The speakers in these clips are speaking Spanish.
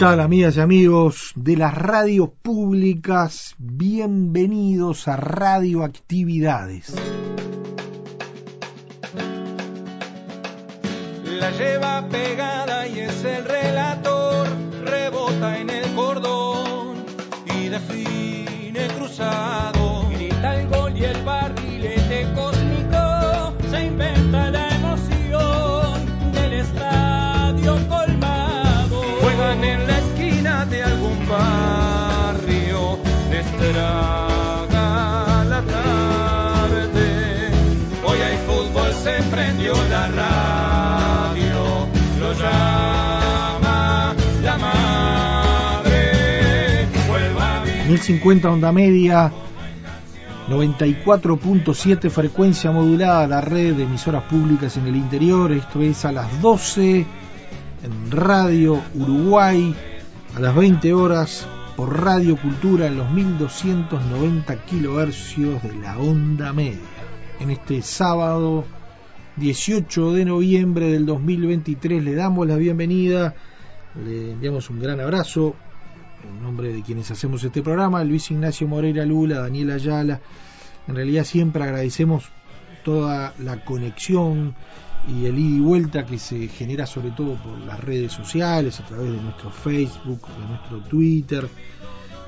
Tal amigas y amigos de las radios públicas? Bienvenidos a Radioactividades. La lleva pegada y es el relator, rebota en el cordón y define cruzado. La radio, lo llama la madre. Vuelva a vivir. 1050 onda media, 94.7 frecuencia modulada, la red de emisoras públicas en el interior. Esto es a las 12 en Radio Uruguay, a las 20 horas por Radio Cultura en los 1290 kilohercios de la onda media. En este sábado 18 de noviembre del 2023 le damos la bienvenida, le enviamos un gran abrazo en nombre de quienes hacemos este programa, Luis Ignacio Moreira Lula, Daniel Ayala. En realidad siempre agradecemos toda la conexión y el ida y vuelta que se genera sobre todo por las redes sociales, a través de nuestro Facebook, de nuestro Twitter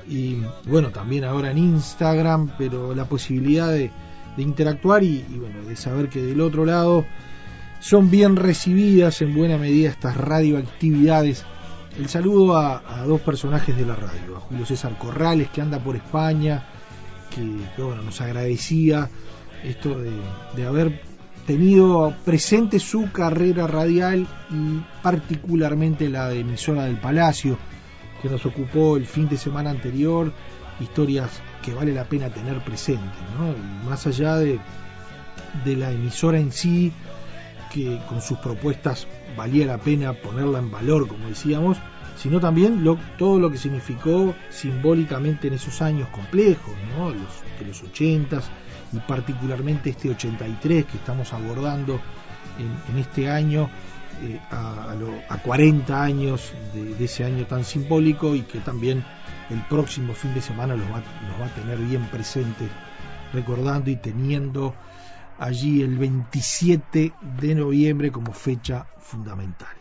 y bueno, también ahora en Instagram, pero la posibilidad de, de interactuar y, bueno, de saber que del otro lado son bien recibidas en buena medida estas radioactividades. El saludo a, dos personajes de la radio, a Julio César Corrales, que anda por España, que, que bueno, nos agradecía esto de, de, haber tenido presente su carrera radial y particularmente la de emisora del Palacio, que nos ocupó el fin de semana anterior, historias que vale la pena tener presentes, ¿no? Y más allá de, de la emisora en sí, que con sus propuestas valía la pena ponerla en valor, como decíamos, sino también lo, todo lo que significó simbólicamente en esos años complejos, ¿no? los, de los 80 y particularmente este 83 que estamos abordando en, este año, eh, a, a, lo, a, 40 años de, ese año tan simbólico y que también el próximo fin de semana los va, los va a tener bien presentes, recordando y teniendo allí el 27 de noviembre como fecha fundamental.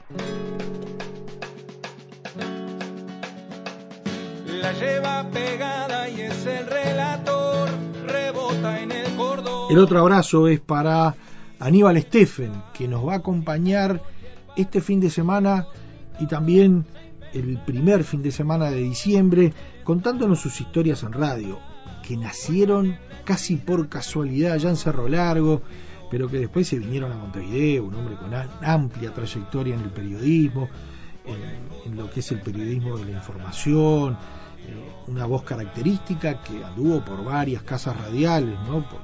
La lleva pegada y es el en el otro abrazo es para Aníbal Steffen, que nos va a acompañar este fin de semana y también el primer fin de semana de diciembre, contándonos sus historias en radio, que nacieron casi por casualidad ya en Cerro Largo, pero que después se vinieron a Montevideo, un hombre con amplia trayectoria en el periodismo, en, lo que es el periodismo de la información, una voz característica que anduvo por varias casas radiales, ¿no? por,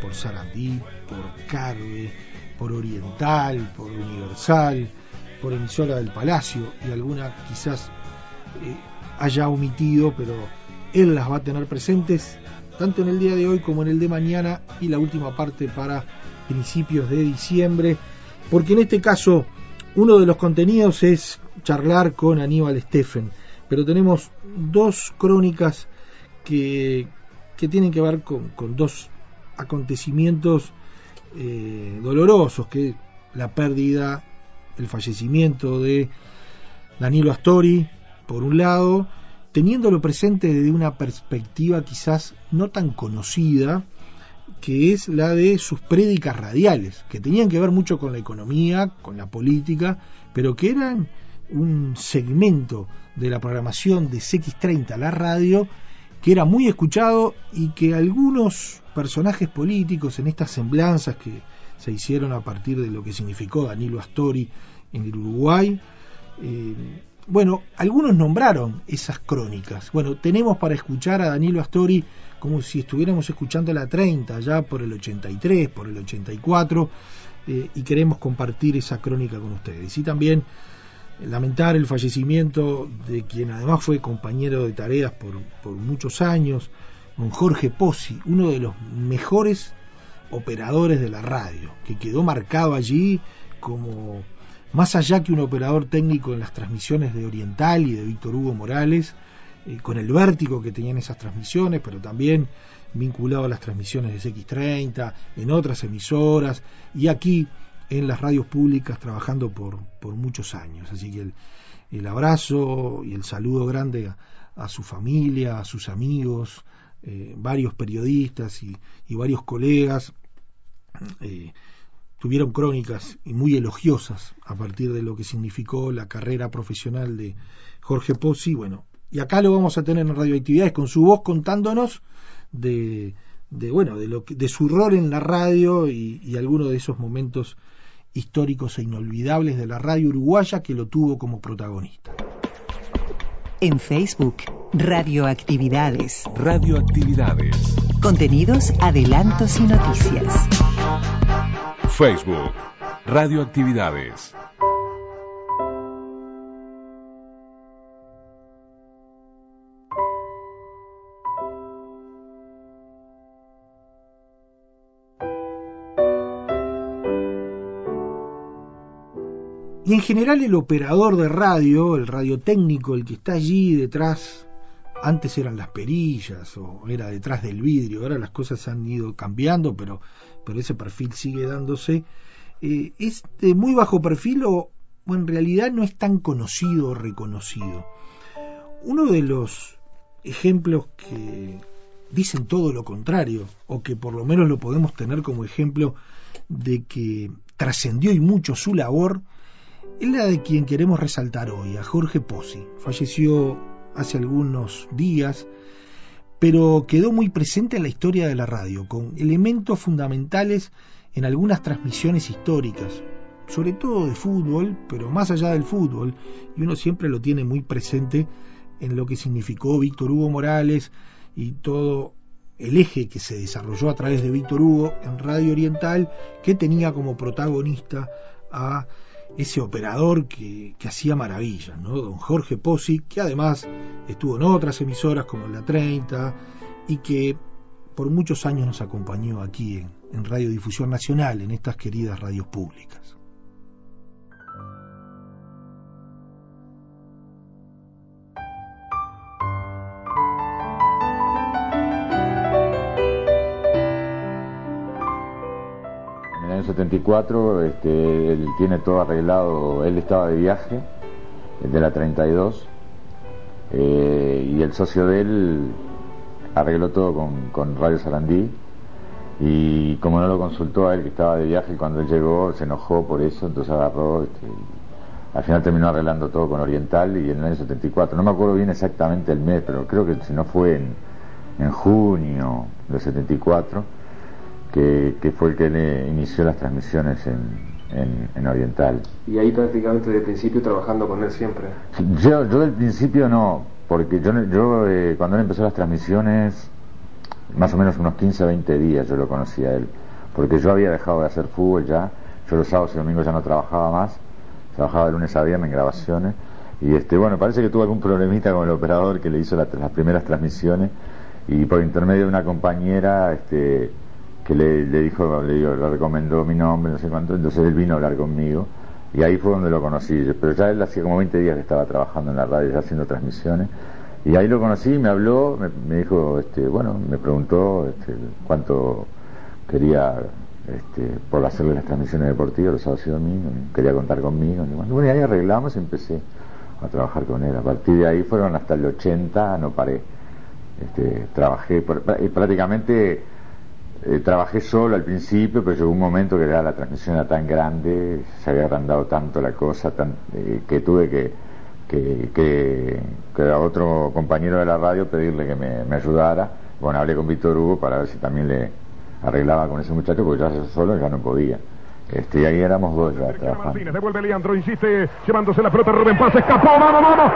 por Sarandí, por Carve, por Oriental, por Universal, por emisora del Palacio y alguna quizás eh, haya omitido, pero él las va a tener presentes tanto en el día de hoy como en el de mañana y la última parte para principios de diciembre, porque en este caso uno de los contenidos es charlar con Aníbal Steffen, pero tenemos dos crónicas que, que tienen que ver con, con dos acontecimientos eh, dolorosos, que la pérdida, el fallecimiento de Danilo Astori, por un lado, teniéndolo presente desde una perspectiva quizás no tan conocida, que es la de sus prédicas radiales, que tenían que ver mucho con la economía, con la política, pero que eran un segmento de la programación de CX30, la radio, que era muy escuchado y que algunos personajes políticos en estas semblanzas que se hicieron a partir de lo que significó Danilo Astori en el Uruguay, eh, bueno, algunos nombraron esas crónicas. Bueno, tenemos para escuchar a Danilo Astori como si estuviéramos escuchando la 30, ya por el 83, por el 84, eh, y queremos compartir esa crónica con ustedes. Y también lamentar el fallecimiento de quien además fue compañero de tareas por, por muchos años, don Jorge Pozzi, uno de los mejores operadores de la radio, que quedó marcado allí como más allá que un operador técnico en las transmisiones de Oriental y de Víctor Hugo Morales, eh, con el vértigo que tenían esas transmisiones, pero también vinculado a las transmisiones de X30, en otras emisoras, y aquí en las radios públicas trabajando por, por muchos años. Así que el, el abrazo y el saludo grande a, su familia, a sus amigos, eh, varios periodistas y, y varios colegas. Eh, tuvieron crónicas y muy elogiosas a partir de lo que significó la carrera profesional de Jorge Pozzi. Bueno, y acá lo vamos a tener en radioactividades con su voz contándonos de, de bueno, de, lo de su rol en la radio y, y algunos de esos momentos históricos e inolvidables de la radio uruguaya que lo tuvo como protagonista. En Facebook, Radioactividades. Radioactividades. Contenidos, adelantos y noticias. Facebook, Radioactividades. Y en general el operador de radio, el radiotécnico, el que está allí detrás, antes eran las perillas o era detrás del vidrio, ahora las cosas han ido cambiando, pero pero ese perfil sigue dándose, eh, es de muy bajo perfil o, en realidad no es tan conocido o reconocido. Uno de los ejemplos que dicen todo lo contrario, o que por lo menos lo podemos tener como ejemplo de que trascendió y mucho su labor, es la de quien queremos resaltar hoy, a Jorge Pozzi. Falleció hace algunos días pero quedó muy presente en la historia de la radio, con elementos fundamentales en algunas transmisiones históricas, sobre todo de fútbol, pero más allá del fútbol, y uno siempre lo tiene muy presente en lo que significó Víctor Hugo Morales y todo el eje que se desarrolló a través de Víctor Hugo en Radio Oriental, que tenía como protagonista a ese operador que, hacía maravillas, ¿no? Don Jorge Pozzi, que además estuvo en otras emisoras como la 30 y que por muchos años nos acompañó aquí en, en Radiodifusión Nacional, en estas queridas radios públicas. 74, este, él tiene todo arreglado, él estaba de viaje, de la 32, eh, y el socio de él arregló todo con, Radio Sarandí, y como no lo consultó a él que estaba de viaje, cuando él llegó se enojó por eso, entonces agarró, este, al final terminó arreglando todo con Oriental y en el año 74, no me acuerdo bien exactamente el mes, pero creo que si no fue en, en junio del 74, que, fue el que le inició las transmisiones en, Oriental. Y ahí prácticamente desde el principio trabajando con él siempre. Yo, yo del principio no, porque yo, yo eh, cuando él empezó las transmisiones, más o menos unos 15 o 20 días yo lo conocía a él, porque yo había dejado de hacer fútbol ya, yo los sábados y domingos ya no trabajaba más, trabajaba de lunes a viernes en grabaciones, y este bueno, parece que tuvo algún problemita con el operador que le hizo las primeras transmisiones, y por intermedio de una compañera, este que le, dijo, le, le, recomendó mi nombre, no sé cuánto, entonces él vino a hablar conmigo y ahí fue donde lo conocí, pero ya él hacía como 20 días que estaba trabajando en la radio, ya haciendo transmisiones, y ahí lo conocí, me habló, me, dijo, este, bueno, me preguntó este, cuánto quería este, por hacerle las transmisiones deportivas los sábados y domingos, quería contar conmigo, bueno, y ahí arreglamos y empecé a trabajar con él. A partir de ahí fueron hasta el 80, no paré. Este, trabajé, prácticamente eh, trabajé solo al principio, pero llegó un momento que ya la transmisión era tan grande, se había agrandado tanto la cosa, tan, eh, que tuve que, que, que, a otro compañero de la radio pedirle que me, me ayudara. Bueno, hablé con Víctor Hugo para ver si también le arreglaba con ese muchacho, porque ya solo ya no podía. Este, y ahí éramos dos ya trabajando. devuelve Leandro, llevándose la Rubén Paz, escapó, vamos.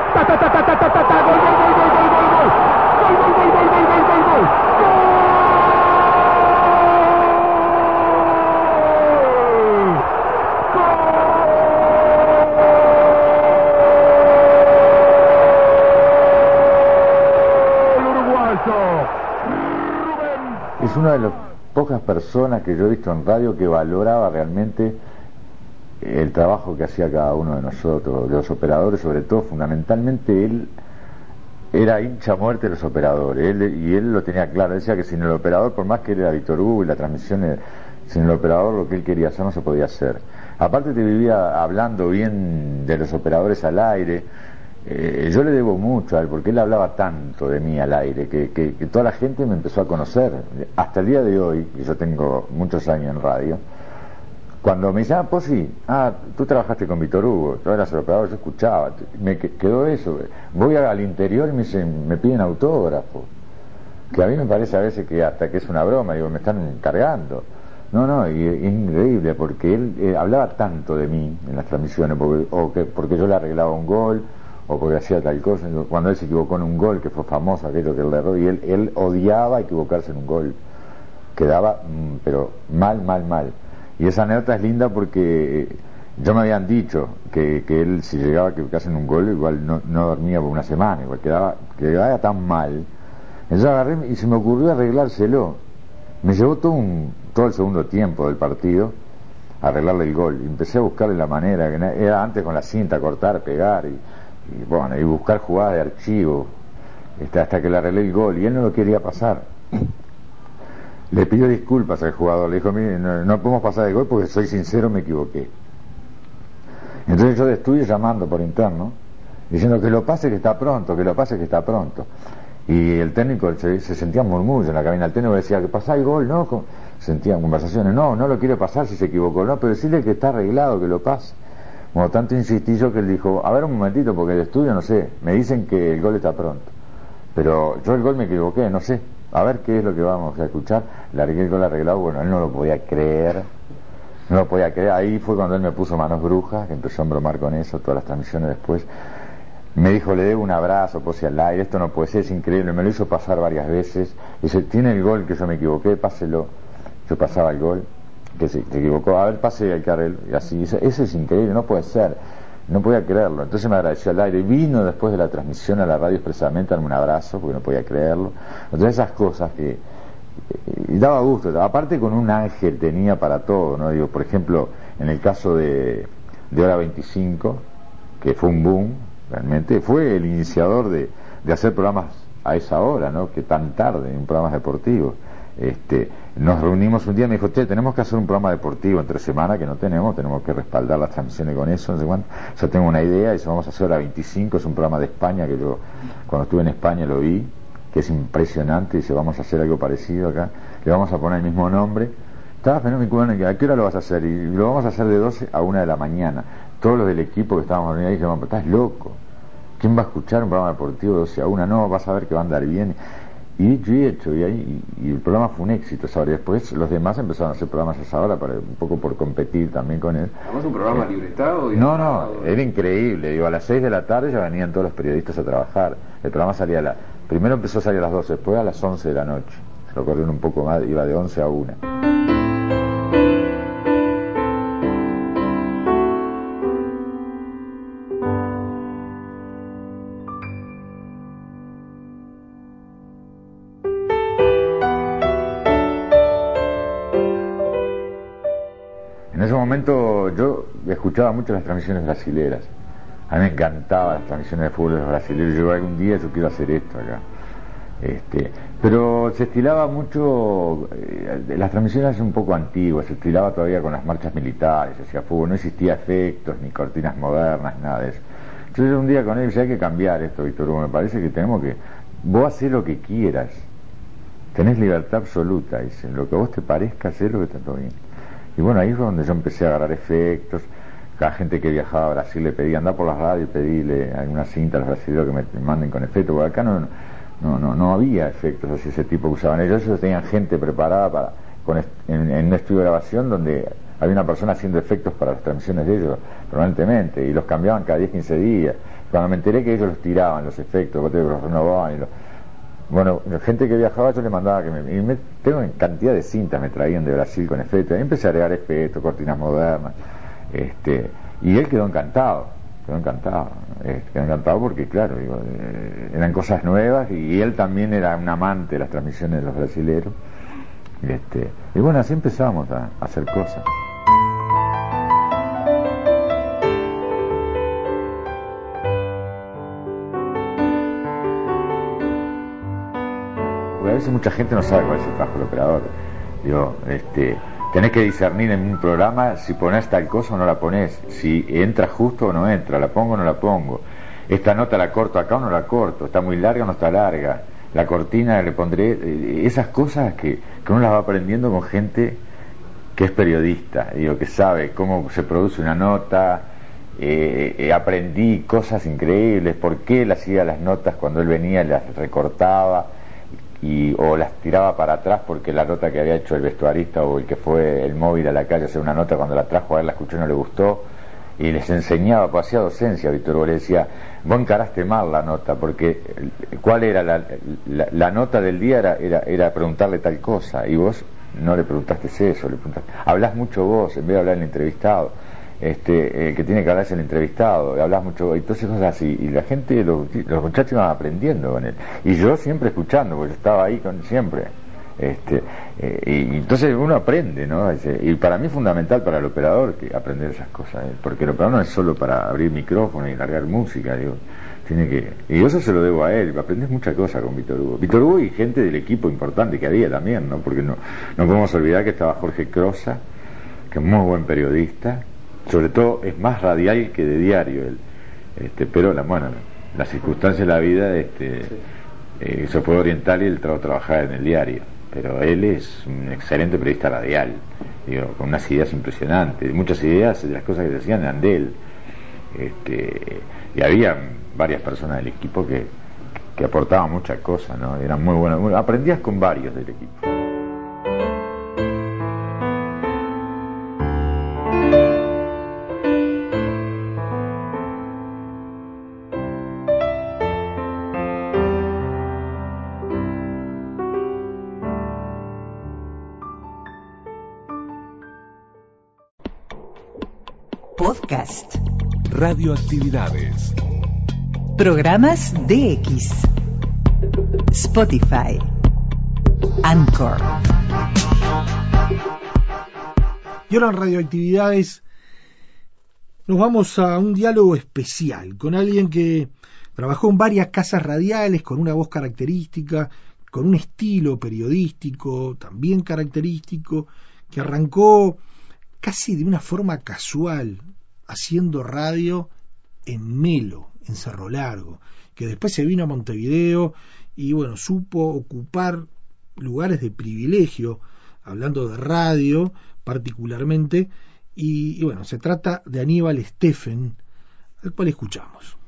Personas que yo he visto en radio que valoraba realmente el trabajo que hacía cada uno de nosotros, los operadores, sobre todo, fundamentalmente él era hincha muerte de los operadores, él, y él lo tenía claro, decía que sin el operador, por más que era Víctor Hugo y la transmisión, sin el operador lo que él quería hacer no se podía hacer. Aparte te vivía hablando bien de los operadores al aire, eh, yo le debo mucho a él, porque él hablaba tanto de mí al aire, que, que, toda la gente me empezó a conocer. Hasta el día de hoy, y yo tengo muchos años en radio, cuando me llama pues sí, ah, tú trabajaste con Víctor Hugo, eras el operador, yo escuchaba, me quedó eso. Voy al interior y me, dicen, me piden autógrafo, que a mí me parece a veces que hasta que es una broma, digo, me están encargando. No, no, y, es increíble, porque él eh, hablaba tanto de mí en las transmisiones, porque, o que, porque yo le arreglaba un gol, o porque hacía tal cosa. Cuando él se equivocó en un gol, que fue famoso aquello que él erró, y él, él odiaba equivocarse en un gol. Quedaba, mm, pero mal, mal, mal. Y esa anécdota es linda porque eh, yo me habían dicho que, que él, si llegaba a equivocarse en un gol, igual no, no dormía por una semana, igual quedaba, quedaba tan mal. Entonces agarré y se me ocurrió arreglárselo. Me llevó todo, un, todo el segundo tiempo del partido arreglarle el gol. Empecé a buscarle la manera, que era antes con la cinta, cortar, pegar. y y bueno, y buscar jugadas de archivo este, hasta que le arreglé el gol y él no lo quería pasar. Le pidió disculpas al jugador, le dijo, mire, no, podemos pasar el gol porque soy sincero, me equivoqué. Entonces yo estuve llamando por interno, diciendo que lo pase que está pronto, que lo pase que está pronto. Y el técnico se, sentía murmullo en la cabina. El técnico decía que pasa el gol, ¿no? Sentían conversaciones, no, no lo quiere pasar si se equivocó, no, pero decirle que está arreglado, que lo pase. Como tanto insistí yo que él dijo, a ver un momentito, porque el estudio no sé, me dicen que el gol está pronto. Pero yo el gol me equivoqué, no sé. A ver qué es lo que vamos a escuchar. Largué el gol arreglado, bueno, él no lo podía creer. No lo podía creer. Ahí fue cuando él me puso manos brujas, que empezó a embromar con eso, todas las transmisiones después. Me dijo, le debo un abrazo, pose al aire, esto no puede ser, es increíble. Me lo hizo pasar varias veces. Dice, tiene el gol que yo me equivoqué, páselo. Yo pasaba el gol que se, equivocó, a ver, pase al carril, y así, eso, es increíble, no puede ser, no podía creerlo. Entonces me agradeció al aire, vino después de la transmisión a la radio expresamente a darme un abrazo, porque no podía creerlo. Entonces esas cosas que, y daba gusto, aparte con un ángel tenía para todo, ¿no? Digo, por ejemplo, en el caso de, de Hora 25, que fue un boom, realmente, fue el iniciador de, de hacer programas a esa hora, ¿no? Que tan tarde, en programas deportivos. Este, nos reunimos un día y me dijo, che, tenemos que hacer un programa deportivo entre semana que no tenemos, tenemos que respaldar las transmisiones con eso, no sé cuánto. Yo tengo una idea y eso vamos a hacer a 25, es un programa de España que yo cuando estuve en España lo vi, que es impresionante, y dice, vamos a hacer algo parecido acá, le vamos a poner el mismo nombre. Estaba fenómeno, ¿a qué hora lo vas a hacer? Y lo vamos a hacer de 12 a 1 de la mañana. Todos los del equipo que estábamos reunidos dijeron, estás loco. ¿Quién va a escuchar un programa deportivo de 12 a 1? No, vas a ver que va a andar bien. Y yo he hecho, y, ahí, y, el programa fue un éxito esa hora. Y después los demás empezaron a hacer programas a esa hora, para, un poco por competir también con él. ¿Vamos un programa eh, libretado? No, no, era increíble. Digo, a las 6 de la tarde ya venían todos los periodistas a trabajar. El programa salía a la... Primero empezó a salir a las 12, después a las 11 de la noche. Se lo corrieron un poco más, iba de 11 a 1. Escuchaba mucho las transmisiones brasileras. A mí me encantaban las transmisiones de fútbol brasileños. Yo algún día yo quiero hacer esto acá. Este, pero se estilaba mucho, eh, las transmisiones un poco antiguas, se estilaba todavía con las marchas militares, hacía fútbol, no existía efectos, ni cortinas modernas, nada de eso. Entonces un día con él dice, hay que cambiar esto, Víctor Hugo, me parece que tenemos que, vos haces lo que quieras, tenés libertad absoluta, dice, lo que a vos te parezca hacer lo que está todo bien. Y bueno, ahí fue donde yo empecé a agarrar efectos, la gente que viajaba a Brasil le pedía, andar por las radios y pedirle alguna cinta a los brasileños que me, manden con efectos, porque acá no, no, no, no había efectos así ese tipo que usaban ellos, ellos tenían gente preparada para, con est- en, un estudio de grabación donde había una persona haciendo efectos para las transmisiones de ellos permanentemente y los cambiaban cada 10, 15 días. Cuando me enteré que ellos los tiraban, los efectos, los renovaban y los... Bueno, gente que viajaba yo le mandaba que me... Y me tengo en cantidad de cintas me traían de Brasil con efectos. Ahí empecé a agregar efectos, cortinas modernas. Este, y él quedó encantado, quedó encantado. eh, quedó encantado porque, claro, digo, eh, eran cosas nuevas y él también era un amante de las transmisiones de los brasileros. Este, y bueno, así empezamos a, hacer cosas. A veces mucha gente no sabe cuál es el trabajo del operador. Este, tenés que discernir en un programa si ponés tal cosa o no la ponés, si entra justo o no entra, la pongo o no la pongo. Esta nota la corto acá o no la corto, está muy larga o no está larga. La cortina le pondré, eh, esas cosas que, que uno las va aprendiendo con gente que es periodista, digo, que sabe cómo se produce una nota, eh, eh, aprendí cosas increíbles, por qué él hacía las notas cuando él venía, las recortaba y, o las tiraba para atrás porque la nota que había hecho el vestuarista o el que fue el móvil a la calle a hacer una nota cuando la trajo a él la escuchó y no le gustó y les enseñaba, pues hacía docencia, Víctor Hugo, le decía, vos encaraste mal la nota, porque eh, cuál era la, la, la nota del día era, era, era preguntarle tal cosa, y vos no le preguntaste eso, le preguntaste, hablas mucho vos en vez de hablar el entrevistado, este, el que tiene que hablar es el entrevistado, hablas mucho vos, entonces cosas así, y la gente, los, muchachos iban aprendiendo con él, y yo siempre escuchando, porque yo estaba ahí con siempre. Este, eh, y entonces uno aprende, ¿no? Y para mí es fundamental para el operador aprender esas cosas, ¿eh? porque el operador no es solo para abrir micrófono y largar música, digo, tiene que, y eso se lo debo a él, aprendes muchas cosas con Víctor Hugo. Víctor Hugo y gente del equipo importante que había también, ¿no? Porque no, no podemos olvidar que estaba Jorge Crosa, que es muy buen periodista, sobre todo es más radial que de diario él, este, pero la, bueno, las circunstancias de la vida, este, eh, se puede orientar y él tra- trabajar en el diario. Pero él es un excelente periodista radial, digo, con unas ideas impresionantes, muchas ideas de las cosas que se hacían eran de él. Este, y había varias personas del equipo que, que aportaban muchas cosas, ¿no? Eran muy buenos. muy- aprendías con varios del equipo. Radioactividades. Programas DX. Spotify. Anchor. Y ahora en Radioactividades nos vamos a un diálogo especial con alguien que trabajó en varias casas radiales con una voz característica, con un estilo periodístico también característico, que arrancó casi de una forma casual haciendo radio en Melo, en Cerro Largo, que después se vino a Montevideo y bueno, supo ocupar lugares de privilegio, hablando de radio particularmente, y, bueno, se trata de Aníbal Steffen, al cual escuchamos.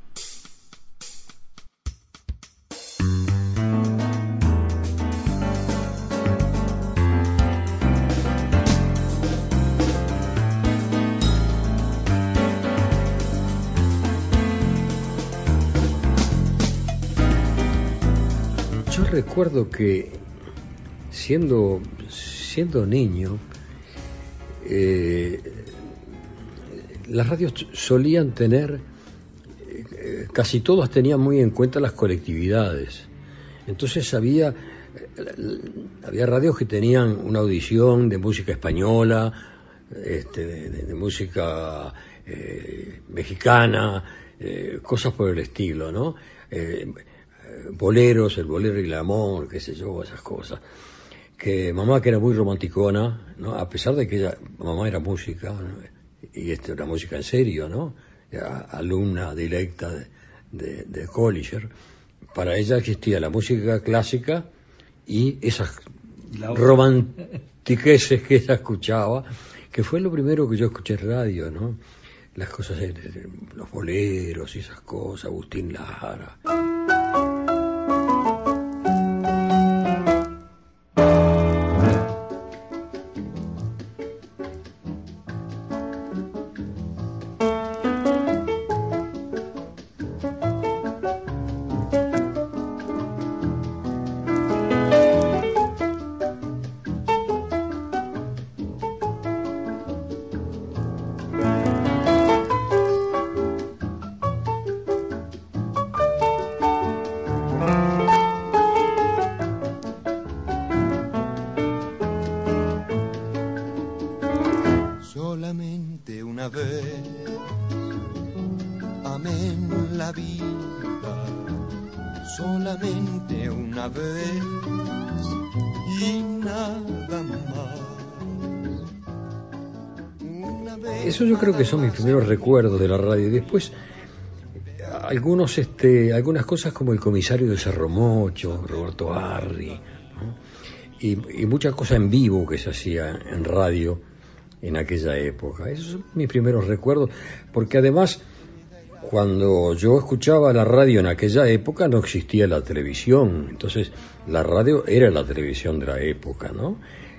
Recuerdo que siendo, siendo niño, eh, las radios solían tener, eh, casi todas tenían muy en cuenta las colectividades. Entonces había, eh, había radios que tenían una audición de música española, este, de, música mexicana, cosas por el estilo, ¿no? Boleros, el bolero y el amor, qué sé yo, esas cosas. Que mamá que era muy romanticona, ¿no? A pesar de que ella, mamá era música, ¿no? y esto era música en serio, ¿no? alumna directa de, de, de Colliger, para ella existía la música clásica y esas romantiqueces que ella escuchaba, que fue lo primero que yo escuché en radio, ¿no? Las cosas, los boleros y esas cosas, Agustín Lara. Eso yo creo que son mis primeros recuerdos de la radio. Después, algunos, este, algunas cosas como el comisario de Cerro Mocho, Roberto Arri, y, y mucha cosa en vivo que se hacía en radio en aquella época. Esos son mis primeros recuerdos, porque además, cuando yo escuchaba la radio en aquella época no existía la televisión, entonces la radio era la televisión de la época, ¿no?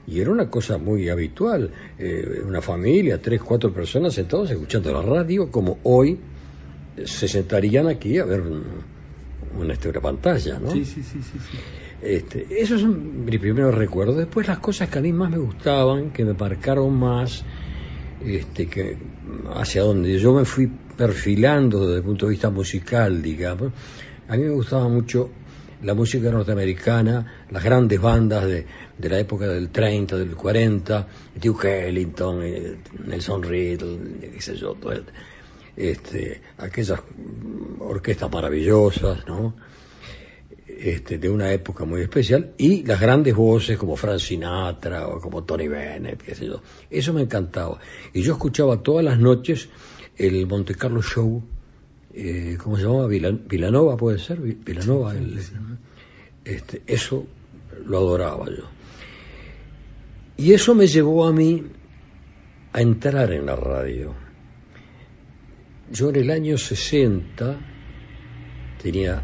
Y era una cosa muy habitual, eh, una familia, tres, cuatro personas sentados escuchando la radio, como hoy se sentarían aquí a ver un- una, una pantalla, ¿no? Sí, sí, sí, sí, sí. Este, esos son mis primeros recuerdos. Después las cosas que a mí más me gustaban, que me marcaron más, este, que hacia donde yo me fui perfilando desde el punto de vista musical, digamos. A mí me gustaba mucho la música norteamericana, las grandes bandas de, de la época del 30, del 40, Duke Ellington, eh, Nelson Riddle, qué sé yo, todo el- este, aquellas orquestas maravillosas, ¿no? este, de una época muy especial y las grandes voces como Frank Sinatra o como Tony Bennett, qué sé yo. Eso me encantaba. Y yo escuchaba todas las noches el Monte Carlo Show, eh, ¿cómo se llamaba? Vila- Vilanova, puede ser, Vi- Vilanova. el- este, eso lo adoraba yo. Y eso me llevó a mí a entrar en la radio. Yo en el año 60 tenía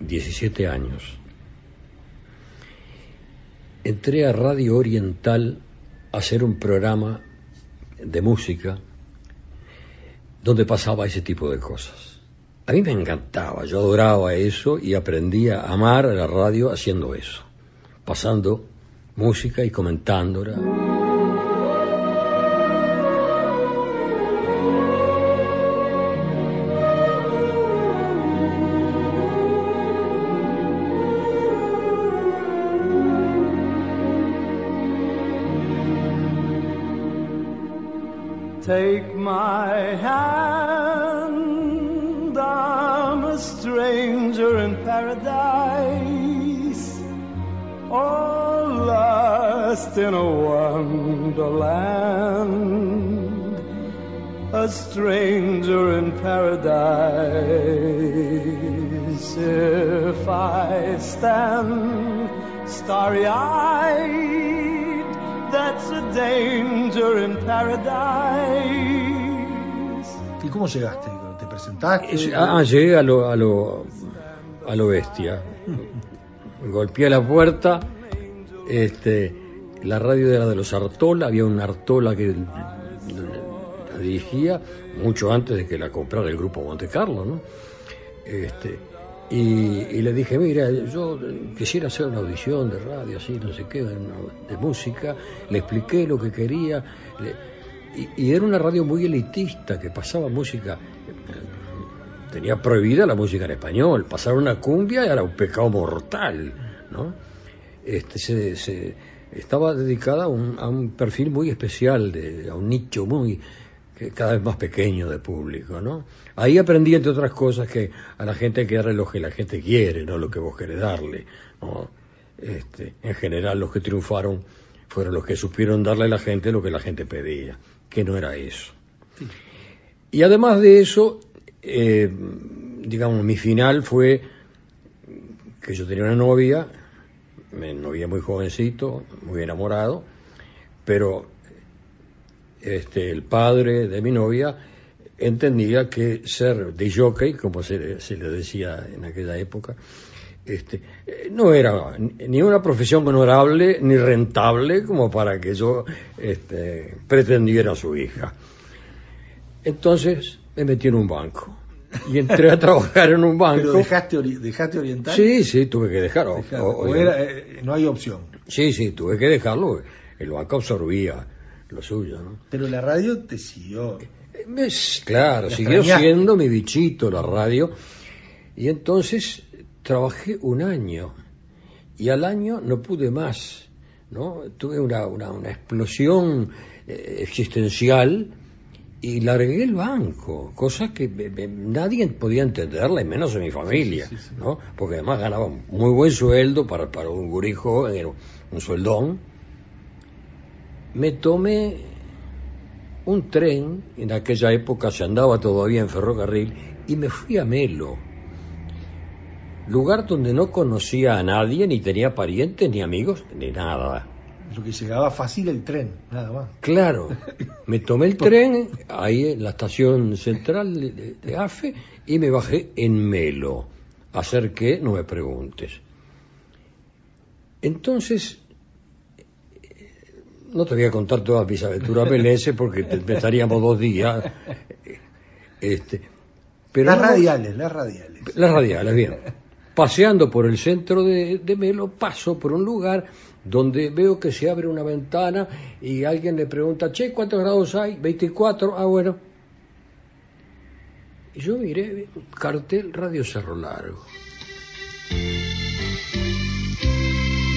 17 años. Entré a Radio Oriental a hacer un programa de música donde pasaba ese tipo de cosas. A mí me encantaba, yo adoraba eso y aprendí a amar a la radio haciendo eso, pasando música y comentándola. My hand, I'm a stranger in paradise, all lost in a wonderland, a stranger in paradise. If I stand starry eyed, that's a danger in paradise. ¿Y cómo llegaste? ¿Te presentaste? Es- ah, llegué a lo, a lo, a lo bestia. Golpeé la puerta, este, la radio era de los Artola, había un Artola que la dirigía mucho antes de que la comprara el grupo Monte Carlo, ¿no? Este, y, le dije, mira, yo quisiera hacer una audición de radio, así, no sé qué, de, música. Le expliqué lo que quería. Y, era una radio muy elitista que pasaba música. Tenía prohibida la música en español. Pasar una cumbia era un pecado mortal, ¿no? Este, se, estaba dedicada a un, a un perfil muy especial, de, a un nicho muy cada vez más pequeño de público, ¿no? Ahí aprendí, entre otras cosas, que a la gente hay que darle lo que la gente quiere, no lo que vos querés darle, ¿no? Este, en general, los que triunfaron fueron los que supieron darle a la gente lo que la gente pedía, que no era eso. Y además de eso, eh, digamos, mi final fue que yo tenía una novia, una novia muy jovencito, muy enamorado, pero este, el padre de mi novia entendía que ser de jockey, como se, se le decía en aquella época, este, eh, no era ni una profesión honorable ni rentable como para que yo este, pretendiera a su hija. Entonces me metí en un banco y entré a trabajar en un banco. ¿Pero dejaste, ori- dejaste orientar? Sí, sí, tuve que dejarlo. Dejaste, O- o o- era, eh, no hay opción. Sí, sí, tuve que dejarlo. El banco absorbía lo suyo, ¿no? Pero la radio te siguió. Eh, me- claro, La siguió extrañaste. siendo mi bichito la radio. Y entonces trabajé un año. Y al año no pude más. ¿no? Tuve una, una, una explosión eh, existencial y largué el banco, cosa que me- me- nadie podía entenderla, y menos en mi familia, ¿no? porque además ganaba muy buen sueldo para, para un gurí joven, era un sueldón. Me tomé un tren, en aquella época se andaba todavía en ferrocarril, y me fui a Melo, lugar donde no conocía a nadie, ni tenía parientes, ni amigos, ni nada. Lo que llegaba fácil el tren, nada más. Claro, me tomé el tren ahí en la estación central de, AFE y me bajé en Melo. Hacer qué, no me preguntes. Entonces, eh, no te voy a contar todas mis aventuras melenses porque te empezaríamos dos días. Este, pero las no- radiales, las radiales. las radiales, bien. Paseando por el centro de, Melo, paso por un lugar donde veo que se abre una ventana y alguien le pregunta, che, ¿cuántos grados hay? 24, ah, bueno. Y yo miré, cartel Radio Cerro Largo.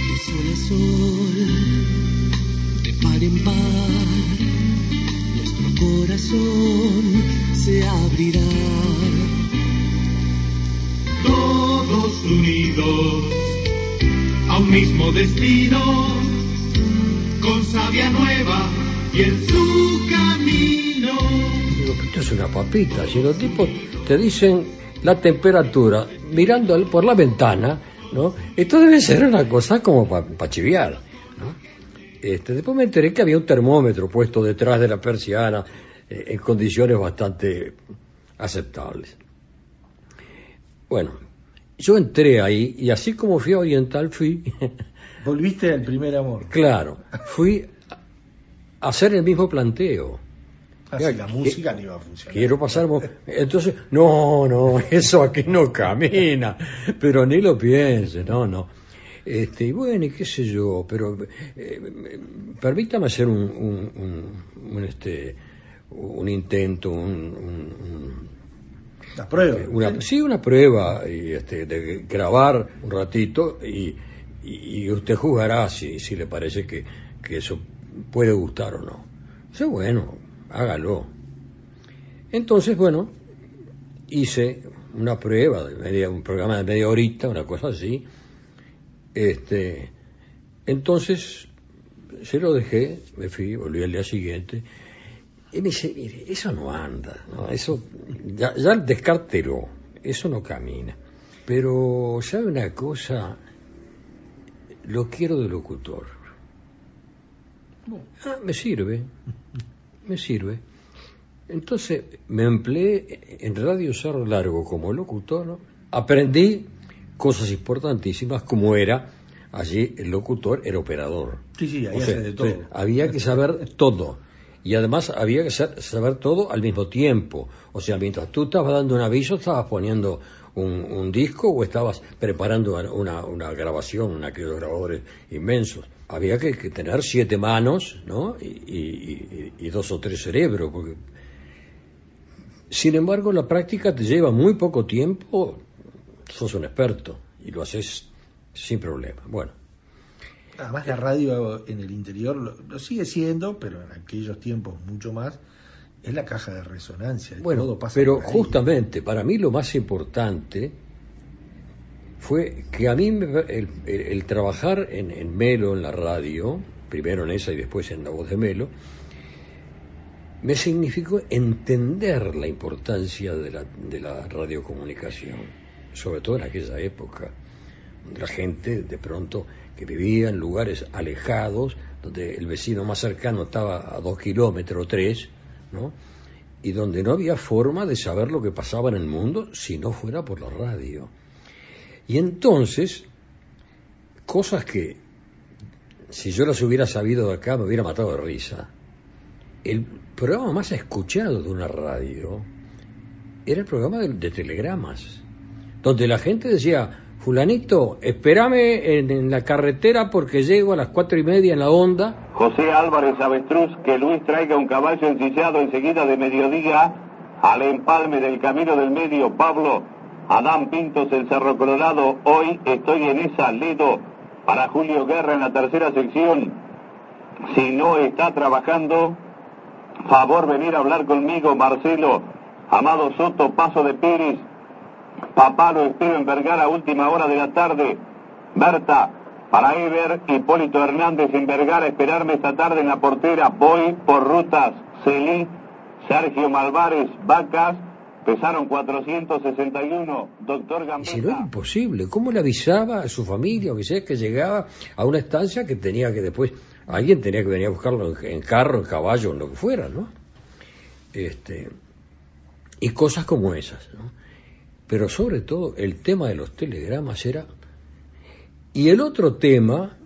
de sol a sol, de par en par, nuestro corazón se abrirá. Todos unidos a un mismo destino, con savia nueva y en su camino. Digo, esto es una papita. Si los tipos te dicen la temperatura mirando por la ventana, ¿no? Esto debe ser una cosa como para chiviar, ¿no? Este, después me enteré que había un termómetro puesto detrás de la persiana eh, en condiciones bastante aceptables. Bueno, yo entré ahí y así como fui a Oriental fui, Volviste al primer amor. claro, fui a hacer el mismo planteo. Así Ya, la que- música no iba a funcionar. Quiero pasar. Entonces, no, no, eso aquí no camina. Pero ni lo piense, no, no. Este, bueno, y qué sé yo, pero eh, permítame hacer un, un, un- un, este, un intento, un, una, sí, una prueba y este, de grabar un ratito y, y- y usted juzgará si, si le parece que, que eso puede gustar o no. Dice, bueno, hágalo. Entonces, bueno, hice una prueba, de media, un programa de media horita, una cosa así. Este, entonces, se lo dejé, me fui, volví al día siguiente, y me dice, mire, eso no anda, ¿no? eso ya, ya descártelo, eso no camina. Pero, ¿sabe una cosa? Lo quiero de locutor. Ah, me sirve, me sirve. Entonces me empleé en Radio Cerro Largo como locutor, ¿no? aprendí cosas importantísimas como era, allí el locutor era operador. Sí, sí, ahí O sea, de todo. entonces, había que saber todo. Y además había que sa- saber todo al mismo tiempo. O sea, mientras tú estabas dando un aviso, estabas poniendo un, un disco o estabas preparando una, una grabación, en aquellos grabadores inmensos. Había que, que tener siete manos, ¿no? Y, y- y- y dos o tres cerebros. Porque... Sin embargo, la práctica te lleva muy poco tiempo, sos un experto y lo haces sin problema. Bueno. Además la radio en el interior lo, lo sigue siendo, pero en aquellos tiempos mucho más, es la caja de resonancia. Bueno, todo pasa pero justamente para mí lo más importante fue que a mí me- el, el- el trabajar en, en Melo, en la radio, primero en esa y después en la voz de Melo, me significó entender la importancia de la, de la radiocomunicación, sobre todo en aquella época, donde la gente de pronto que vivía en lugares alejados, donde el vecino más cercano estaba a dos kilómetros o tres, ¿no? y donde no había forma de saber lo que pasaba en el mundo si no fuera por la radio. Y entonces, cosas que si yo las hubiera sabido de acá me hubiera matado de risa. El programa más escuchado de una radio era el programa de, de telegramas, donde la gente decía, fulanito, espérame en, en la carretera porque llego a las cuatro y media en la onda. José Álvarez Avestruz, que Luis traiga un caballo ensillado enseguida de mediodía al empalme del camino del medio. Pablo, Adán Pintos, el Cerro Colorado, hoy estoy en esa Ledo para Julio Guerra en la tercera sección. Si no está trabajando, favor venir a hablar conmigo, Marcelo. Amado Soto, Paso de Pérez. Papá lo espero en Vergara, última hora de la tarde. Berta, para Ever, Hipólito Hernández en Vergara, esperarme esta tarde en la portera. Voy por rutas. Celí, Sergio Malvares, Vacas, pesaron 461. Doctor Gambetta. si no era imposible, ¿cómo le avisaba a su familia o sea que llegaba a una estancia que tenía que después, alguien tenía que venir a buscarlo en, en carro, en caballo, en lo que fuera, ¿no? Este, y cosas como esas, ¿no? Pero sobre todo el tema de los telegramas era... Y el otro tema,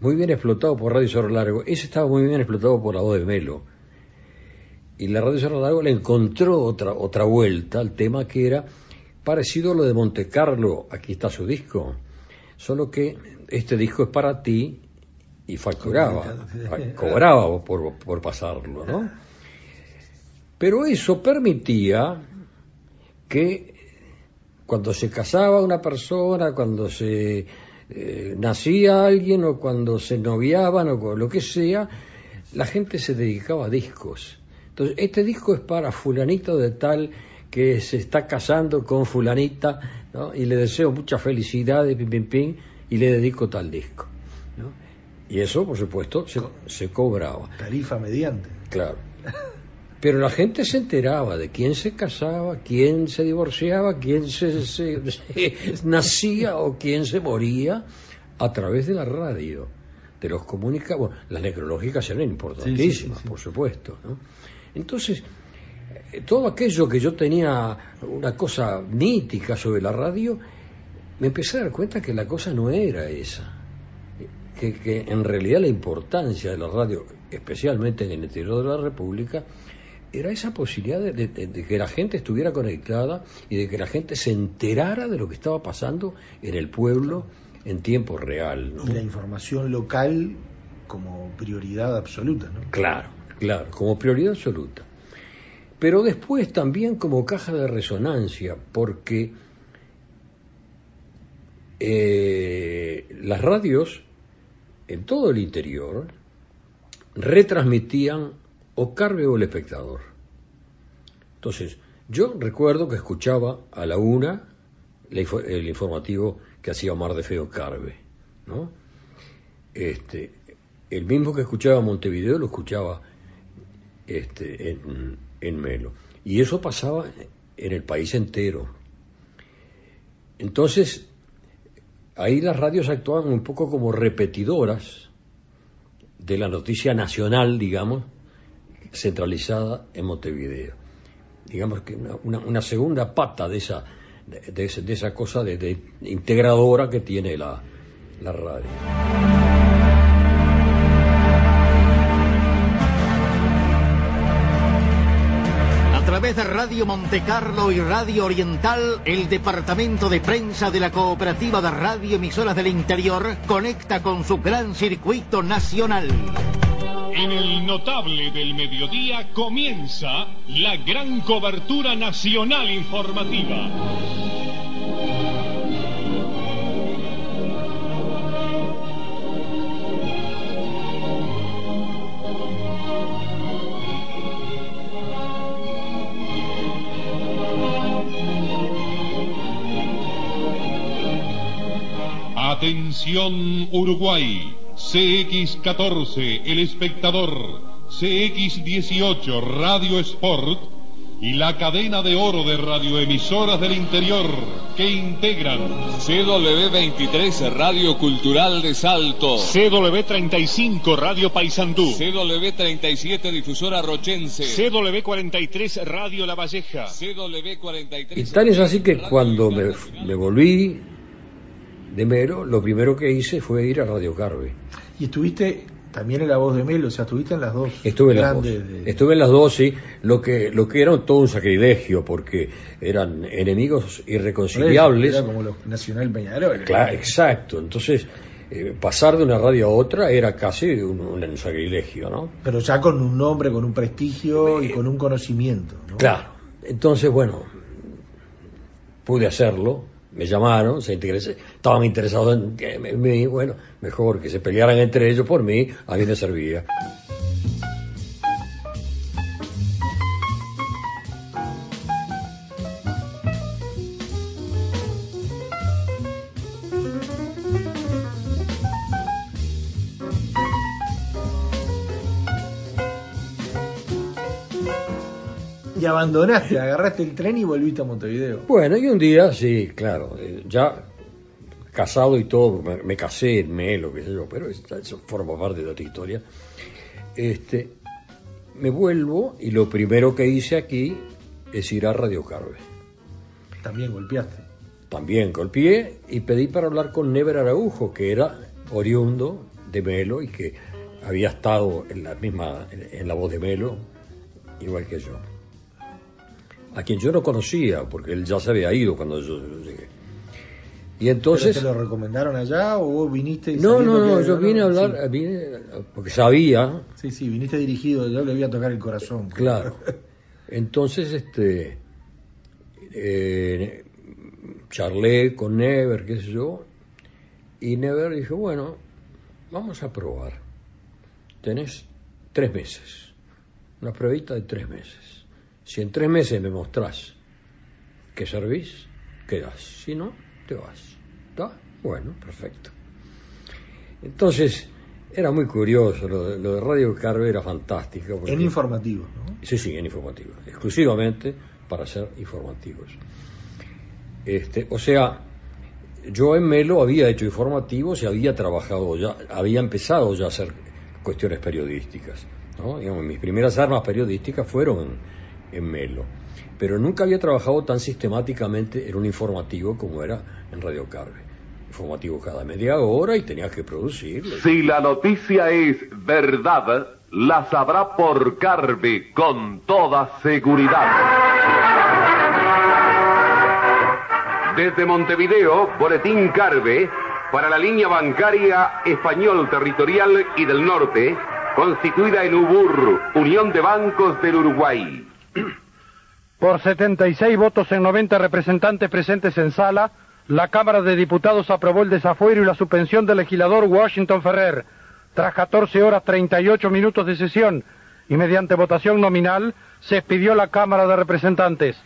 muy bien explotado por Radio Cerro Largo, ese estaba muy bien explotado por la voz de Melo. Y la Radio Cerro Largo le encontró otra, otra vuelta al tema que era parecido a lo de Monte Carlo, aquí está su disco, solo que este disco es para ti y facturaba, cobraba por, por pasarlo, ¿no? Pero eso permitía que cuando se casaba una persona, cuando se eh, nacía alguien o cuando se noviaban o lo que sea, la gente se dedicaba a discos. Entonces, este disco es para fulanito de tal que se está casando con fulanita, ¿no? y le deseo mucha felicidad, pim, pim, pim, y le dedico tal disco. ¿no? Y eso, por supuesto, se, se cobraba. Tarifa mediante. Claro. Pero la gente se enteraba de quién se casaba, quién se divorciaba, quién se, se- se nacía o quién se moría a través de la radio, de los comunica bueno, las necrológicas eran importantísimas, por supuesto. ¿no? Entonces, eh, todo aquello que yo tenía una cosa nítica sobre la radio, me empecé a dar cuenta que la cosa no era esa. Que, que en realidad la importancia de la radio, especialmente en el interior de la República, era esa posibilidad de, de- de- de que la gente estuviera conectada y de que la gente se enterara de lo que estaba pasando en el pueblo en tiempo real. ¿no? Y la información local como prioridad absoluta, ¿no? Claro, claro, como prioridad absoluta. Pero después también como caja de resonancia, porque eh, las radios en todo el interior retransmitían o Carve o el espectador. Entonces, yo recuerdo que escuchaba a la una el informativo que hacía Omar de Feo Carve, ¿no? Este, el mismo que escuchaba Montevideo lo escuchaba este, en, en Melo. Y eso pasaba en el país entero. Entonces, ahí las radios actuaban un poco como repetidoras de la noticia nacional, digamos, centralizada en Montevideo. Digamos que una, segunda pata de esa, de, de esa cosa de integradora que tiene la, la radio. Través de Radio Montecarlo y Radio Oriental, el departamento de prensa de la Cooperativa de Radio Emisoras del Interior conecta con su gran circuito nacional. En el notable del mediodía comienza la gran cobertura nacional informativa. Atención Uruguay, CX14, El Espectador, CX18 Radio Sport. Y la cadena de oro de radioemisoras del interior que integran CW23 Radio Cultural de Salto, CW35 Radio Paysandú, CW37 Difusora Rochense, CW43 Radio La Valleja, CW43. Y tal es así que cuando me, me volví de Mero, lo primero que hice fue ir a Radio Carve. Y estuviste también en la voz de Melo, o sea, estuviste en las dos. Estuve en las dos. grandes de- Estuve en las dos, sí. Lo que, lo que era todo un sacrilegio, porque eran enemigos irreconciliables. Era como los Nacional Peñarol. Claro, exacto. Entonces, eh, pasar de una radio a otra era casi un, un sacrilegio, ¿no? Pero ya con un nombre, con un prestigio y con un conocimiento. ¿no? Claro. Entonces, bueno, pude hacerlo. Me llamaron, se interes- estaban interesados en, mí. Bueno, mejor que se pelearan entre ellos por mí, a mí me servía. Y abandonaste, agarraste el tren y volviste a Montevideo. Bueno, y un día, sí, claro, eh, ya casado y todo, me, me casé en Melo, qué sé yo, pero eso, forma parte de otra historia. Este, me vuelvo y lo primero que hice aquí es ir a Radio Carve. También golpeaste. También golpeé y pedí para hablar con Never Araujo, que era oriundo de Melo y que había estado en la misma, en, la voz de Melo, igual que yo. A quien yo no conocía, porque él ya se había ido cuando yo llegué. Y entonces... ¿Pero te lo recomendaron allá o vos viniste? No, sabiendo no, no, que- yo vine a hablar, Sí. vine, porque sabía, Sí, sí, viniste dirigido, yo le voy a tocar el corazón. claro. Entonces, este, eh, charlé con Never, qué sé yo, y Never dijo, bueno, vamos a probar. Tenés tres meses, una pruebita de tres meses. Si en tres meses me mostrás que servís, quedás. Si no, te vas. ¿Está? Bueno, perfecto. Entonces, era muy curioso, lo de, lo de Radio Carve era fantástico. porque- En informativo, ¿no? Sí, sí, en informativos, exclusivamente para ser informativos. Este, o sea, yo en Melo había hecho informativos y había trabajado ya, había empezado ya a hacer cuestiones periodísticas. ¿no? Digamos, mis primeras armas periodísticas fueron en, en Melo, pero nunca había trabajado tan sistemáticamente en un informativo como era en Radio Carve. Informativo cada media hora y tenía que producirlo. Si la noticia es verdad, la sabrá por Carve con toda seguridad. Desde Montevideo, Boletín Carve, para la línea bancaria español territorial y del norte, constituida en UBUR, Unión de Bancos del Uruguay. Por 76 votos en 90 representantes presentes en sala, la Cámara de Diputados aprobó el desafuero y la suspensión del legislador Washington Ferrer. Tras 14 horas 38 minutos de sesión y mediante votación nominal, se expidió la Cámara de Representantes.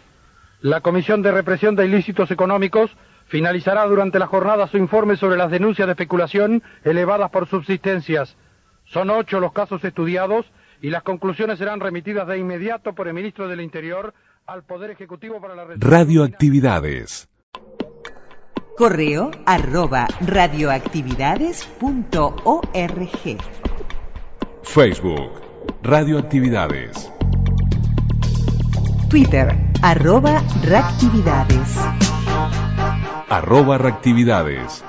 La Comisión de Represión de Ilícitos Económicos finalizará durante la jornada su informe sobre las denuncias de especulación elevadas por subsistencias. Son ocho los casos estudiados y las conclusiones serán remitidas de inmediato por el ministro del Interior al Poder Ejecutivo para la Radioactividades. Correo arroba radioactividades.org. Facebook. Radioactividades. Twitter arroba reactividades. Arroba reactividades.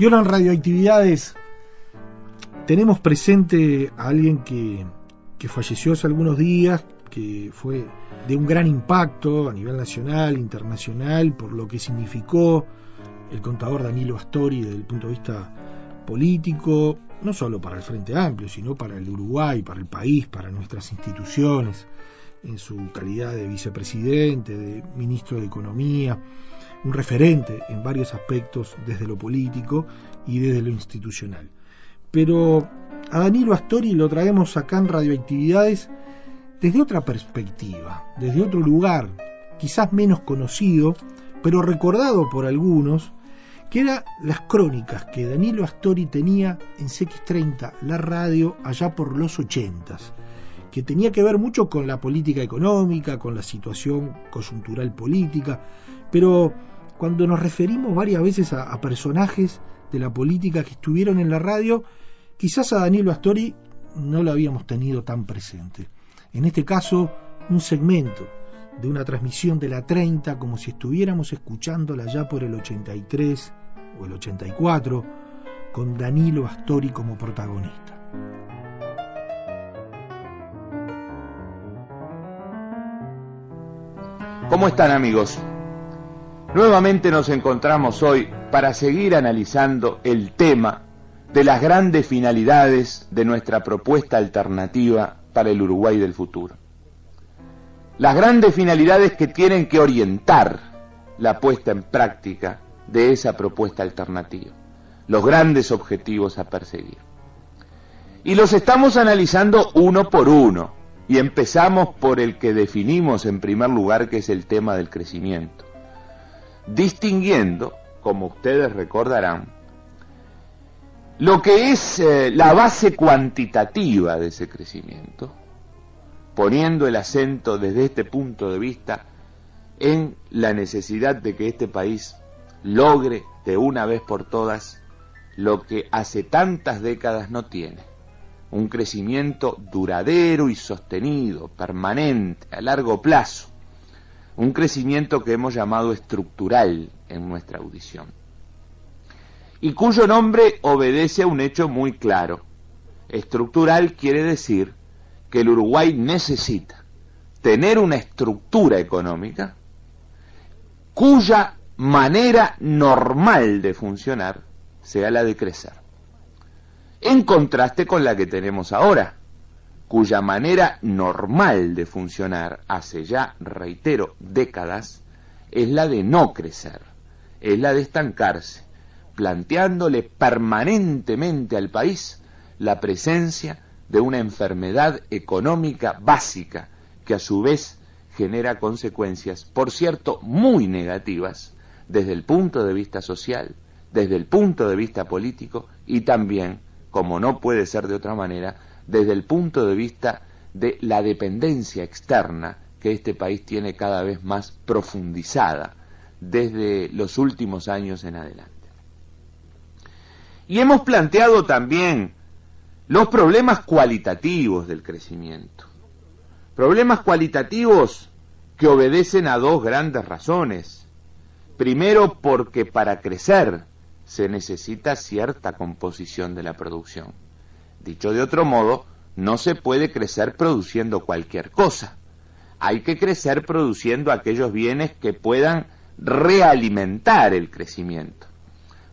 Y ahora en Radioactividades. Tenemos presente a alguien que, que falleció hace algunos días, que fue de un gran impacto a nivel nacional, internacional, por lo que significó el contador Danilo Astori desde el punto de vista político, no solo para el Frente Amplio, sino para el Uruguay, para el país, para nuestras instituciones, en su calidad de vicepresidente, de ministro de Economía, un referente en varios aspectos desde lo político y desde lo institucional. Pero a Danilo Astori lo traemos acá en Radioactividades desde otra perspectiva, desde otro lugar, quizás menos conocido, pero recordado por algunos, que era las crónicas que Danilo Astori tenía en CX30, la radio, allá por los ochentas, que tenía que ver mucho con la política económica, con la situación coyuntural política, pero cuando nos referimos varias veces a, personajes de la política que estuvieron en la radio, quizás a Danilo Astori no lo habíamos tenido tan presente. En este caso, un segmento de una transmisión de la 30 como si estuviéramos escuchándola ya por el 83 o el 84 con Danilo Astori como protagonista. ¿Cómo están amigos? Nuevamente nos encontramos hoy para seguir analizando el tema de las grandes finalidades de nuestra propuesta alternativa para el Uruguay del futuro. Las grandes finalidades que tienen que orientar la puesta en práctica de esa propuesta alternativa, los grandes objetivos a perseguir. Y los estamos analizando uno por uno, y empezamos por el que definimos en primer lugar, que es el tema del crecimiento, distinguiendo, como ustedes recordarán, lo que es eh, la base cuantitativa de ese crecimiento, poniendo el acento desde este punto de vista en la necesidad de que este país logre de una vez por todas lo que hace tantas décadas no tiene, un crecimiento duradero y sostenido, permanente, a largo plazo, un crecimiento que hemos llamado estructural en nuestra audición, y cuyo nombre obedece a un hecho muy claro. Estructural quiere decir que el Uruguay necesita tener una estructura económica cuya manera normal de funcionar sea la de crecer. En contraste con la que tenemos ahora, cuya manera normal de funcionar hace ya, reitero, décadas, es la de no crecer, es la de estancarse, planteándole permanentemente al país la presencia de una enfermedad económica básica que a su vez genera consecuencias, por cierto, muy negativas desde el punto de vista social, desde el punto de vista político y también, como no puede ser de otra manera, desde el punto de vista de la dependencia externa que este país tiene cada vez más profundizada desde los últimos años en adelante. Y hemos planteado también los problemas cualitativos del crecimiento. Problemas cualitativos que obedecen a dos grandes razones. Primero, porque para crecer se necesita cierta composición de la producción. Dicho de otro modo, no se puede crecer produciendo cualquier cosa. Hay que crecer produciendo aquellos bienes que puedan realimentar el crecimiento.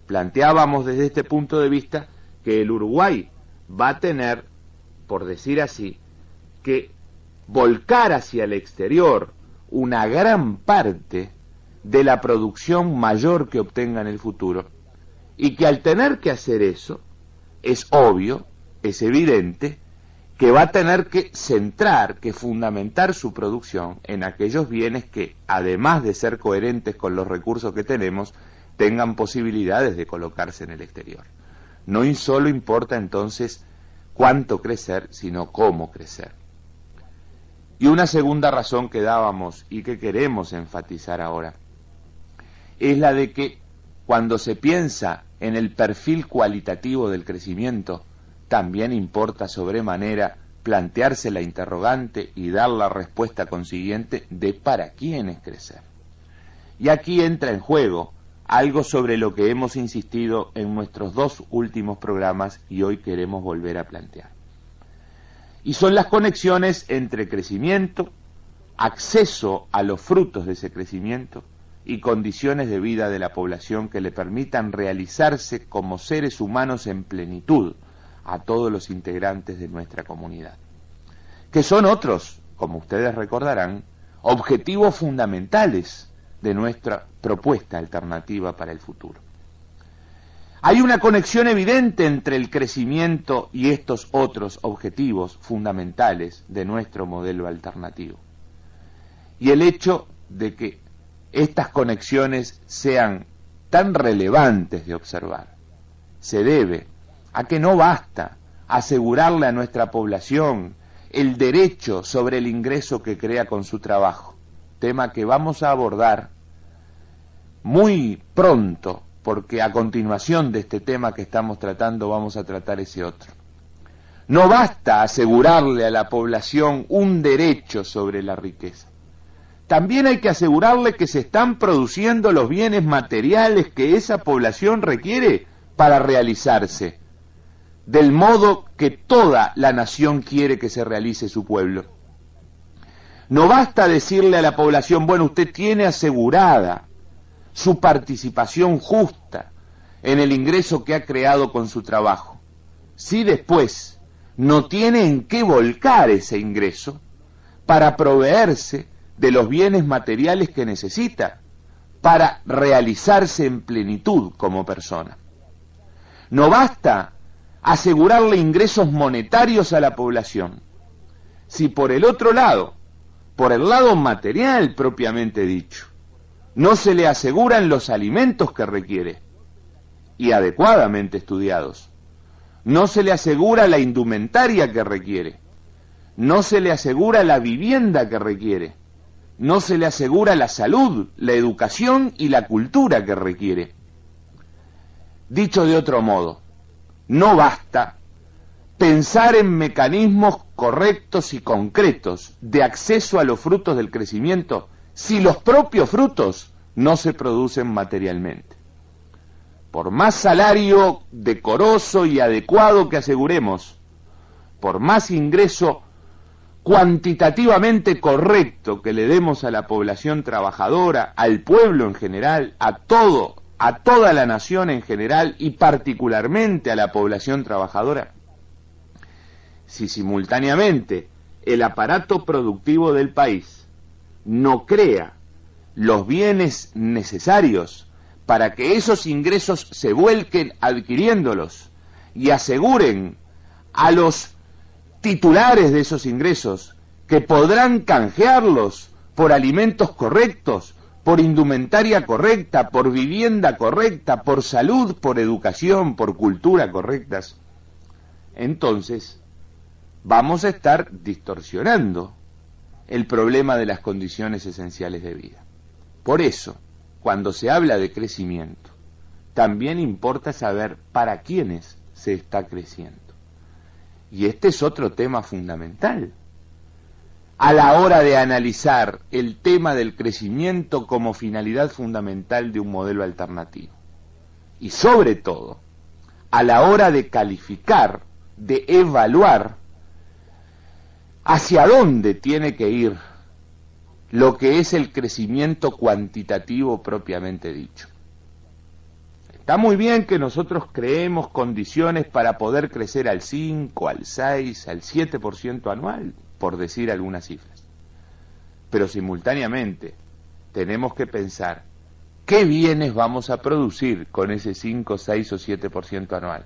Planteábamos desde este punto de vista que el Uruguay va a tener, por decir así, que volcar hacia el exterior una gran parte de la producción mayor que obtenga en el futuro. Y que al tener que hacer eso, es obvio, es evidente, que va a tener que centrar, que fundamentar su producción en aquellos bienes que, además de ser coherentes con los recursos que tenemos, tengan posibilidades de colocarse en el exterior. No solo importa entonces cuánto crecer, sino cómo crecer. Y una segunda razón que dábamos y que queremos enfatizar ahora es la de que cuando se piensa en el perfil cualitativo del crecimiento, también importa sobremanera plantearse la interrogante y dar la respuesta consiguiente de para quién es crecer. Y aquí entra en juego algo sobre lo que hemos insistido en nuestros dos últimos programas y hoy queremos volver a plantear. Y son las conexiones entre crecimiento, acceso a los frutos de ese crecimiento, y condiciones de vida de la población que le permitan realizarse como seres humanos en plenitud a todos los integrantes de nuestra comunidad. Que son otros, como ustedes recordarán, objetivos fundamentales de nuestra propuesta alternativa para el futuro. Hay una conexión evidente entre el crecimiento y estos otros objetivos fundamentales de nuestro modelo alternativo. Y el hecho de que estas conexiones sean tan relevantes de observar se debe a que no basta asegurarle a nuestra población el derecho sobre el ingreso que crea con su trabajo, tema que vamos a abordar muy pronto, porque a continuación de este tema que estamos tratando vamos a tratar ese otro. No basta asegurarle a la población un derecho sobre la riqueza. También hay que asegurarle que se están produciendo los bienes materiales que esa población requiere para realizarse, del modo que toda la nación quiere que se realice su pueblo. No basta decirle a la población, bueno, usted tiene asegurada su participación justa en el ingreso que ha creado con su trabajo. Si después no tiene en qué volcar ese ingreso para proveerse de los bienes materiales que necesita para realizarse en plenitud como persona. No basta asegurarle ingresos monetarios a la población. Si por el otro lado, por el lado material propiamente dicho, no se le aseguran los alimentos que requiere, y adecuadamente estudiados, no se le asegura la indumentaria que requiere, no se le asegura la vivienda que requiere, no se le asegura la salud, la educación y la cultura que requiere. Dicho de otro modo, no basta pensar en mecanismos correctos y concretos de acceso a los frutos del crecimiento si los propios frutos no se producen materialmente. Por más salario decoroso y adecuado que aseguremos, por más ingreso cuantitativamente correcto que le demos a la población trabajadora, al pueblo en general, a todo a toda la nación en general y particularmente a la población trabajadora? Si simultáneamente el aparato productivo del país no crea los bienes necesarios para que esos ingresos se vuelquen adquiriéndolos y aseguren a los titulares de esos ingresos que podrán canjearlos por alimentos correctos, por indumentaria correcta, por vivienda correcta, por salud, por educación, por cultura correctas, entonces vamos a estar distorsionando el problema de las condiciones esenciales de vida. Por eso, cuando se habla de crecimiento, también importa saber para quiénes se está creciendo. Y este es otro tema fundamental a la hora de analizar el tema del crecimiento como finalidad fundamental de un modelo alternativo. Y sobre todo, a la hora de calificar, de evaluar hacia dónde tiene que ir lo que es el crecimiento cuantitativo propiamente dicho. Está muy bien que nosotros creemos condiciones para poder crecer al 5, al 6, al 7% anual por decir algunas cifras. Pero simultáneamente tenemos que pensar qué bienes vamos a producir con ese 5, 6 o 7% anual.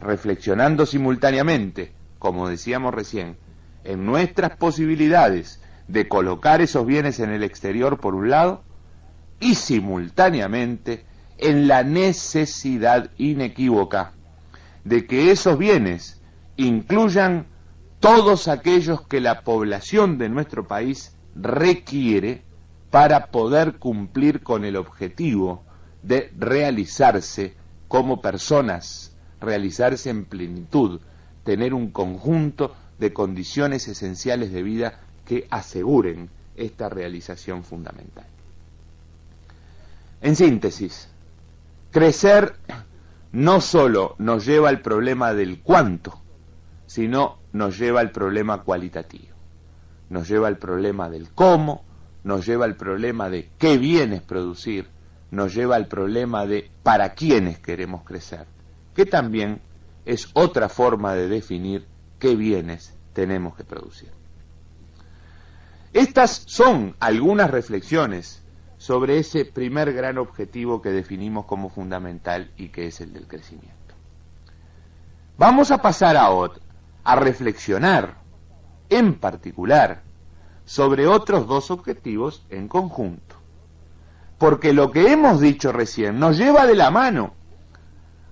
Reflexionando simultáneamente, como decíamos recién, en nuestras posibilidades de colocar esos bienes en el exterior por un lado y simultáneamente en la necesidad inequívoca de que esos bienes incluyan todos aquellos que la población de nuestro país requiere para poder cumplir con el objetivo de realizarse como personas, realizarse en plenitud, tener un conjunto de condiciones esenciales de vida que aseguren esta realización fundamental. En síntesis, crecer no solo nos lleva al problema del cuánto, sino nos lleva al problema cualitativo, nos lleva al problema del cómo, nos lleva al problema de qué bienes producir, nos lleva al problema de para quiénes queremos crecer, que también es otra forma de definir qué bienes tenemos que producir. Estas son algunas reflexiones sobre ese primer gran objetivo que definimos como fundamental y que es el del crecimiento. Vamos a pasar a otro, a reflexionar en particular sobre otros dos objetivos en conjunto. Porque lo que hemos dicho recién nos lleva de la mano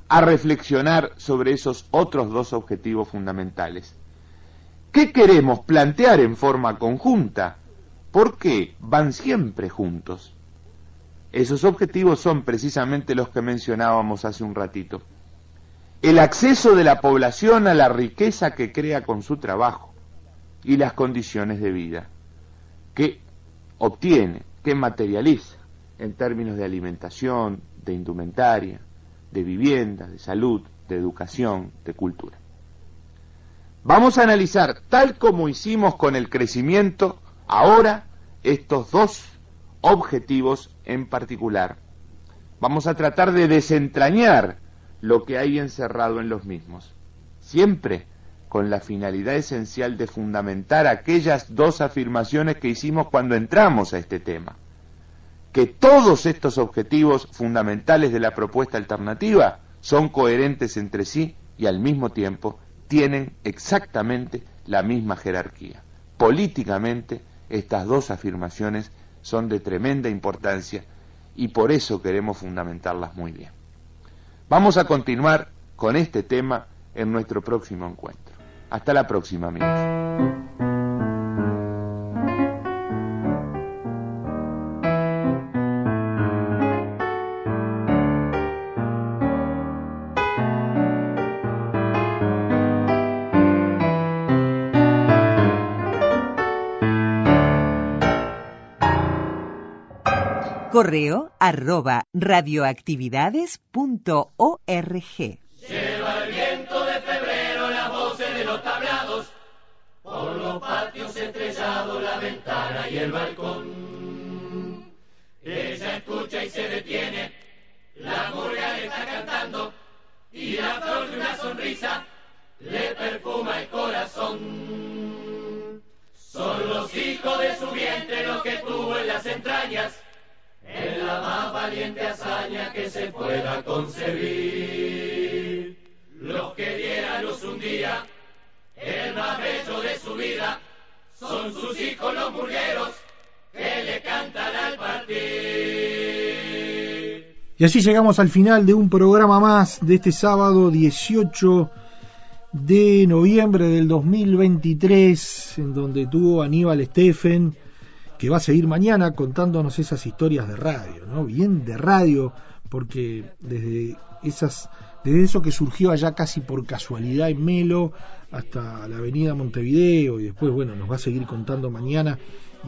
a reflexionar sobre esos otros dos objetivos fundamentales. ¿Qué queremos plantear en forma conjunta? Porque van siempre juntos. Esos objetivos son precisamente los que mencionábamos hace un ratito. El acceso de la población a la riqueza que crea con su trabajo y las condiciones de vida que obtiene, que materializa en términos de alimentación, de indumentaria, de vivienda, de salud, de educación, de cultura. Vamos a analizar, tal como hicimos con el crecimiento, ahora estos dos objetivos en particular. Vamos a tratar de desentrañar lo que hay encerrado en los mismos, siempre con la finalidad esencial de fundamentar aquellas dos afirmaciones que hicimos cuando entramos a este tema, que todos estos objetivos fundamentales de la propuesta alternativa son coherentes entre sí y al mismo tiempo tienen exactamente la misma jerarquía. Políticamente, estas dos afirmaciones son de tremenda importancia y por eso queremos fundamentarlas muy bien. Vamos a continuar con este tema en nuestro próximo encuentro. Hasta la próxima, amigos. Correo arroba radioactividades.org. Lleva el viento de febrero las voces de los tablados, por los patios estrellados, la ventana y el balcón. Ella escucha y se detiene, la murga le está cantando, y la flor de una sonrisa le perfuma el corazón. Son los hijos de su vientre los que tuvo en las entrañas en la más valiente hazaña que se pueda concebir. Los que dieran un día, el más bello de su vida, son sus hijos los murgueros que le cantan al partir. Y así llegamos al final de un programa más de este sábado 18 de noviembre del 2023, en donde tuvo Aníbal Steffen que va a seguir mañana contándonos esas historias de radio, ¿no? Bien de radio, porque desde esas desde eso que surgió allá casi por casualidad en Melo hasta la avenida Montevideo y después, bueno, nos va a seguir contando mañana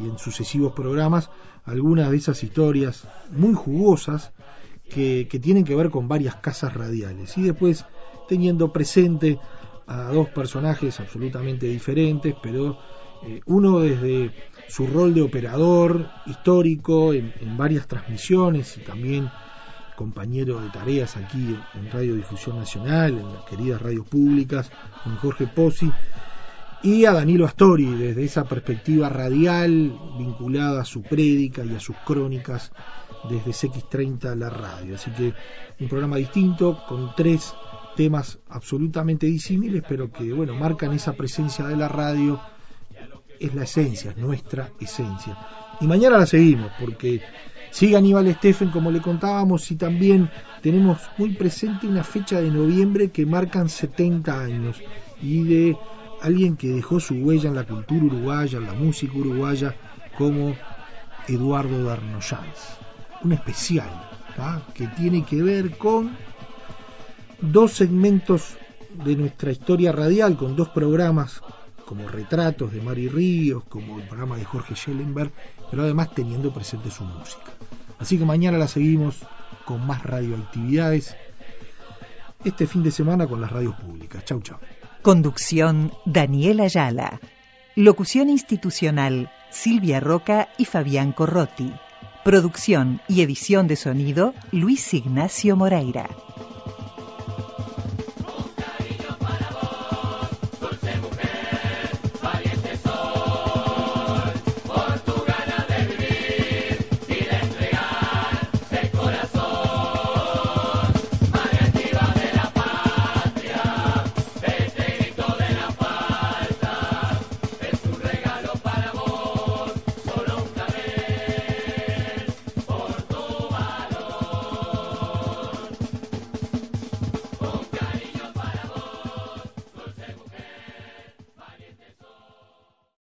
y en sucesivos programas algunas de esas historias muy jugosas que, que tienen que ver con varias casas radiales y después teniendo presente a dos personajes absolutamente diferentes, pero eh, uno desde su rol de operador histórico en, varias transmisiones y también compañero de tareas aquí en Radio Difusión Nacional, en las queridas radios públicas, con Jorge Pozzi, y a Danilo Astori desde esa perspectiva radial vinculada a su prédica y a sus crónicas desde CX30 la radio. Así que un programa distinto con tres temas absolutamente disímiles, pero que bueno, marcan esa presencia de la radio es la esencia, nuestra esencia. Y mañana la seguimos, porque sigue Aníbal Steffen, como le contábamos, y también tenemos muy presente una fecha de noviembre que marcan 70 años, y de alguien que dejó su huella en la cultura uruguaya, en la música uruguaya, como Eduardo Darnoyans. Un especial que tiene que ver con dos segmentos de nuestra historia radial, con dos programas como retratos de Mari Ríos, como el programa de Jorge Schellenberg, pero además teniendo presente su música. Así que mañana la seguimos con más radioactividades. Este fin de semana con las radios públicas. Chau, chau. Conducción Daniela Ayala. Locución institucional Silvia Roca y Fabián Corrotti. Producción y edición de sonido Luis Ignacio Moreira.